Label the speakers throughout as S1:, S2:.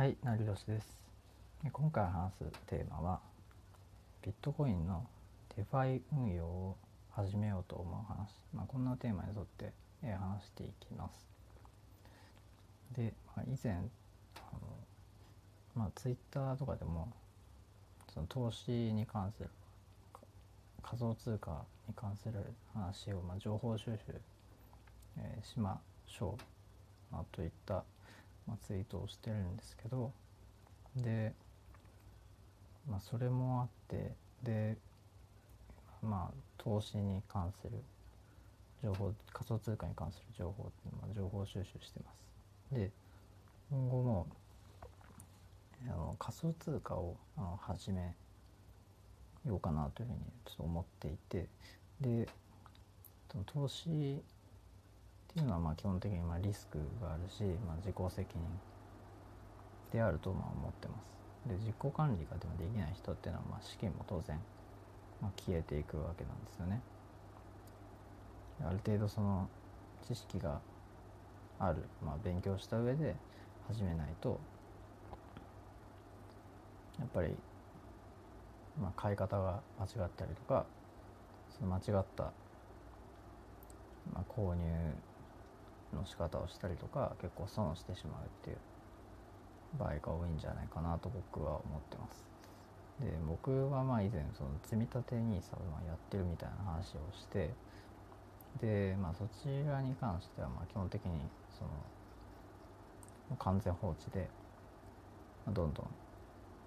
S1: はい、成吉です。今回話すテーマは、ビットコインの DeFi 運用を始めようと思う話、まあ、こんなテーマに沿って話していきます。で、まあ、以前、あのまあ、ツイッターとかでも、その投資に関する、仮想通貨に関する話を、まあ、情報収集、えーしましょう、まあ、といった、まあ、ツイートをしてるんですけどで、まあ、それもあってでまあ投資に関する情報仮想通貨に関する情報っていうのは情報収集してます。で今後もあの仮想通貨をあの始めようかなというふうにちょっと思っていてで投資っていうのはまあ基本的にまあリスクがあるし、まあ、自己責任であるとまあ思ってます。で自己管理がでもできない人っていうのはまあ資金も当然まあ消えていくわけなんですよね。ある程度その知識がある、まあ、勉強した上で始めないとやっぱり、まあ、買い方が間違ったりとかその間違った、まあ、購入の仕方をしたりとか結構損してしまうっていう場合が多いんじゃないかなと僕は思ってます。で僕はまあ以前その積み立て NISA をやってるみたいな話をしてでまあそちらに関してはまあ基本的にその完全放置でどんどん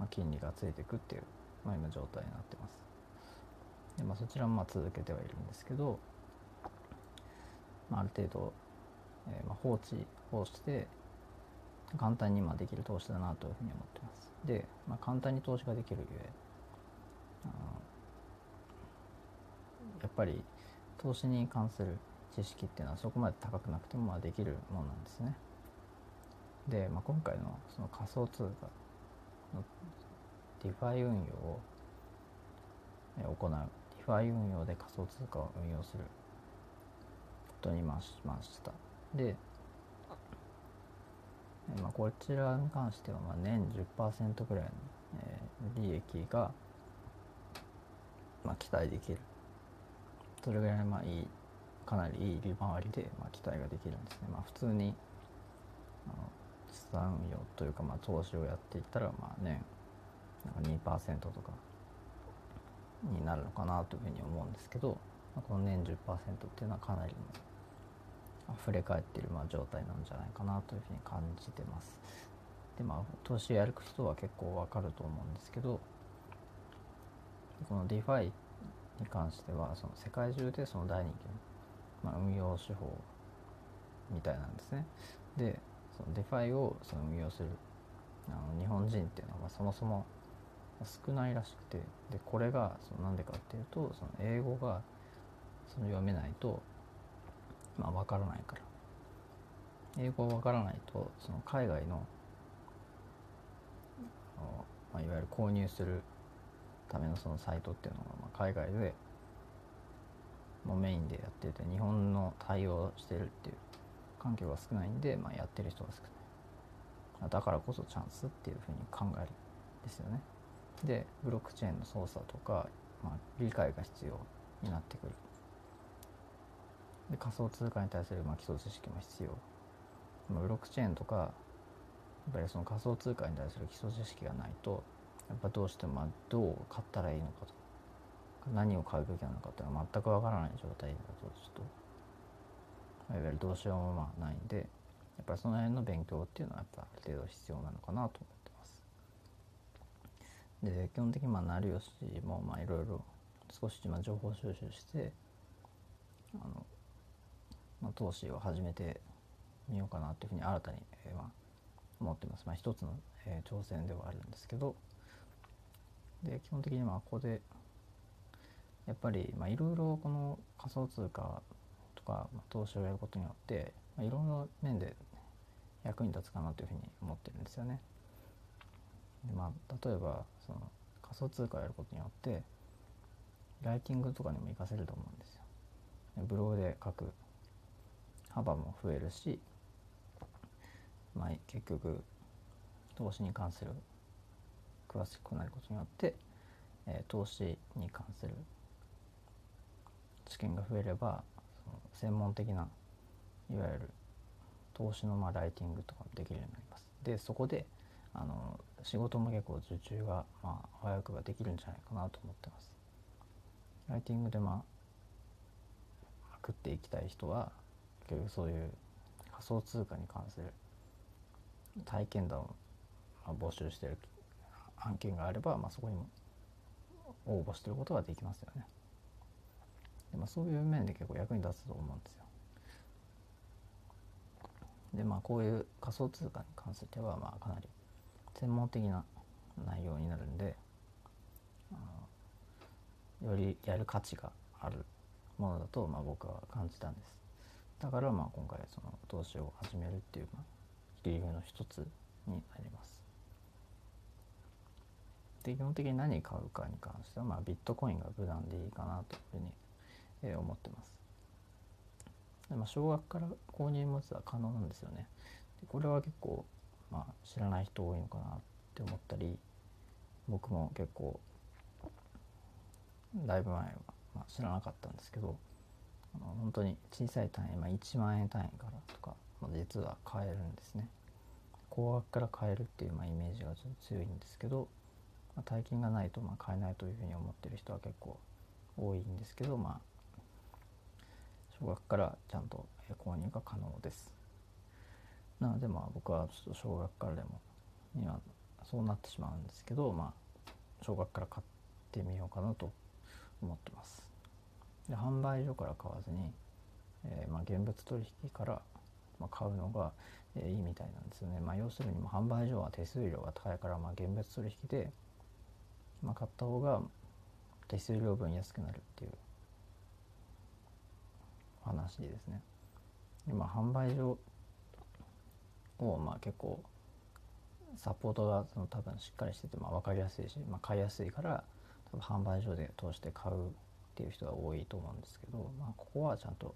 S1: 金利がついていくっていう、まあ、今状態になってます。でまあそちらもまあ続けてはいるんですけど、まあ、ある程度、えーまあ放置をして簡単にまあできる投資だなというふうに思ってます。で、まあ、簡単に投資ができるゆえやっぱり投資に関する知識っていうのはそこまで高くなくてもまあできるものなんですね。で、まあ、今回のその仮想通貨のディファイ運用を行うディファイ運用で仮想通貨を運用することにしました。で、まあ、こちらに関してはまあ年10%ぐらいの、えー利益が、まあ、期待できる。それぐらいまあいいかなりいい利回りで、まあ、期待ができるんですね、まあ、普通に資産運用というか、まあ、投資をやっていったらまあ年なんか2%とかになるのかなというふうに思うんですけど、まあ、この年10%っていうのはかなりの溢れ返っているまあ状態なんじゃないかなというふうに感じてます。でまあ投資やる人は結構わかると思うんですけどこの DeFi に関してはその世界中でその大人気の、まあ、運用手法みたいなんですね。でその DeFi をその運用するあの日本人っていうのはまあそもそも少ないらしくてでこれがそのなんでかっていうとその英語がその読めないとまあ分からないから。英語が分からないとその海外の、まあ、いわゆる購入するためのそのサイトっていうのが、まあ、海外でもメインでやってて日本の対応してるっていう環境が少ないんで、まあ、やってる人が少ない。だからこそチャンスっていうふうに考えるんですよね。でブロックチェーンの操作とか、まあ、理解が必要になってくる。で仮想通貨に対するまあ基礎知識も必要ブロックチェーンとかやっぱりその仮想通貨に対する基礎知識がないとやっぱどうしてもどう買ったらいいのかとか何を買うべきなのかっていうのは全くわからない状態だとちょっといわゆるどうしようもまあないんでやっぱりその辺の勉強っていうのはやっぱある程度必要なのかなと思ってます。で基本的にまあ成吉もいろいろ少しまあ情報収集してあのまあ、投資を始めてみようかなというふうに新たに、えーまあ、思ってます。まあ、一つの、えー挑戦ではあるんですけどで基本的にまあここでやっぱりまあいろいろこの仮想通貨とか、まあ、投資をやることによって、まあ、いろんな面で役に立つかなというふうに思ってるんですよね。でまあ、例えばその仮想通貨をやることによってライティングとかにも活かせると思うんですよ。ブログで書く幅も増えるし、まあ、結局投資に関する詳しくなることによって、えー、投資に関する知見が増えればその専門的ないわゆる投資のまあライティングとかもできるようになります。でそこであの仕事も結構受注がまあ早くができるんじゃないかなと思ってます。ライティングでまあ食っていきたい人は結局そういう仮想通貨に関する体験談を募集してる案件があれば、まあ、そこにも応募してることができますよね。でまあ、そういう面で結構役に立つと思うんですよ。でまあこういう仮想通貨に関してはまあかなり専門的な内容になるんでよりやる価値があるものだとまあ僕は感じたんです。だからまあ今回その投資を始めるっていうまあ理由の一つになります。で基本的に何買うかに関しては、まあ、ビットコインが無難でいいかなというふうに、思ってます。でまあ、少額から購入持つは可能なんですよね。でこれは結構、まあ、知らない人多いのかなって思ったり僕も結構だいぶ前は、まあ、知らなかったんですけど本当に小さい単位、まあ、1万円単位からとか、ま、実は買えるんですね。高額から買えるっていう、まあ、イメージがちょっと強いんですけど、まあ、大金がないとまあ買えないというふうに思ってる人は結構多いんですけどまあ小学からちゃんと購入が可能です。なのでまあ僕はちょっと小学からでもにはそうなってしまうんですけどまあ小学から買ってみようかなと思ってます。で販売所から買わずに、えー、まあ現物取引からま買うのが、えいいみたいなんですよね。まあ、要するにも販売所は手数料が高いから、まあ、現物取引でまあ、買った方が手数料分安くなるっていう話ですね。今販売所をまあ結構サポートがその多分しっかりしててまあ分かりやすいし、まあ、買いやすいから多分販売所で通して買うっていう人が多いと思うんですけど、まあ、ここはちゃんと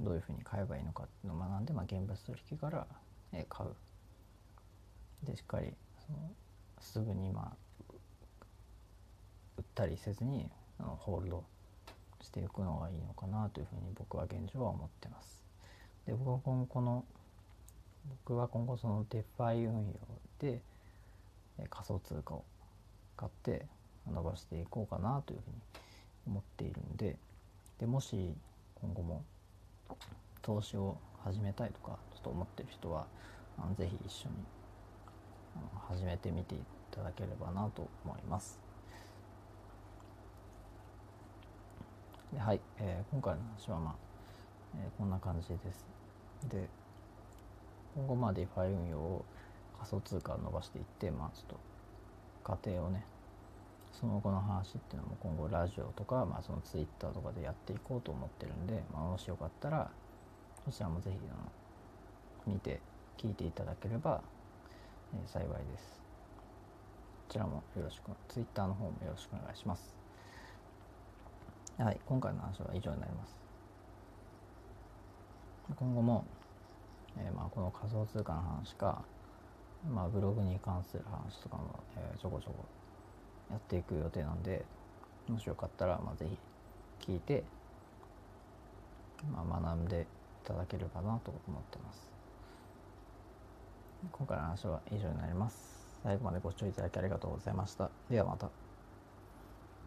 S1: どういうふうに買えばいいのかっていうのを学んで、まあ、現物取引から買う。でしっかりそのすぐにまあ売ったりせずにホールドしていくのがいいのかなというふうに僕は現状は思ってます。で僕は今後の僕は今後その DeFi 運用で仮想通貨を買って伸ばしていこうかなというふうに思っているんででもし今後も投資を始めたいとかちょっと思ってる人はあのぜひ一緒に始めてみていただければなと思います。ではい、えー、今回の話はまあ、えー、こんな感じです。で今後まあ DeFi 運用を仮想通貨を伸ばしていってまあちょっと過程をねその後の話っていうのも今後ラジオとか、まあ、その Twitter とかでやっていこうと思ってるんで、まあ、もしよかったらそちらもぜひあの見て聞いていただければ、えー、幸いです。こちらもよろしく Twitter の方もよろしくお願いします。はい、今回の話は以上になります。今後も、えー、まあこの仮想通貨の話か、まあ、ブログに関する話とかも、えー、ちょこちょこやっていく予定なんで、もしよかったら、まあ、ぜひ聞いて、まあ、学んでいただければなと思ってます。今回の話は以上になります。最後までご視聴いただきありがとうございました。ではまた。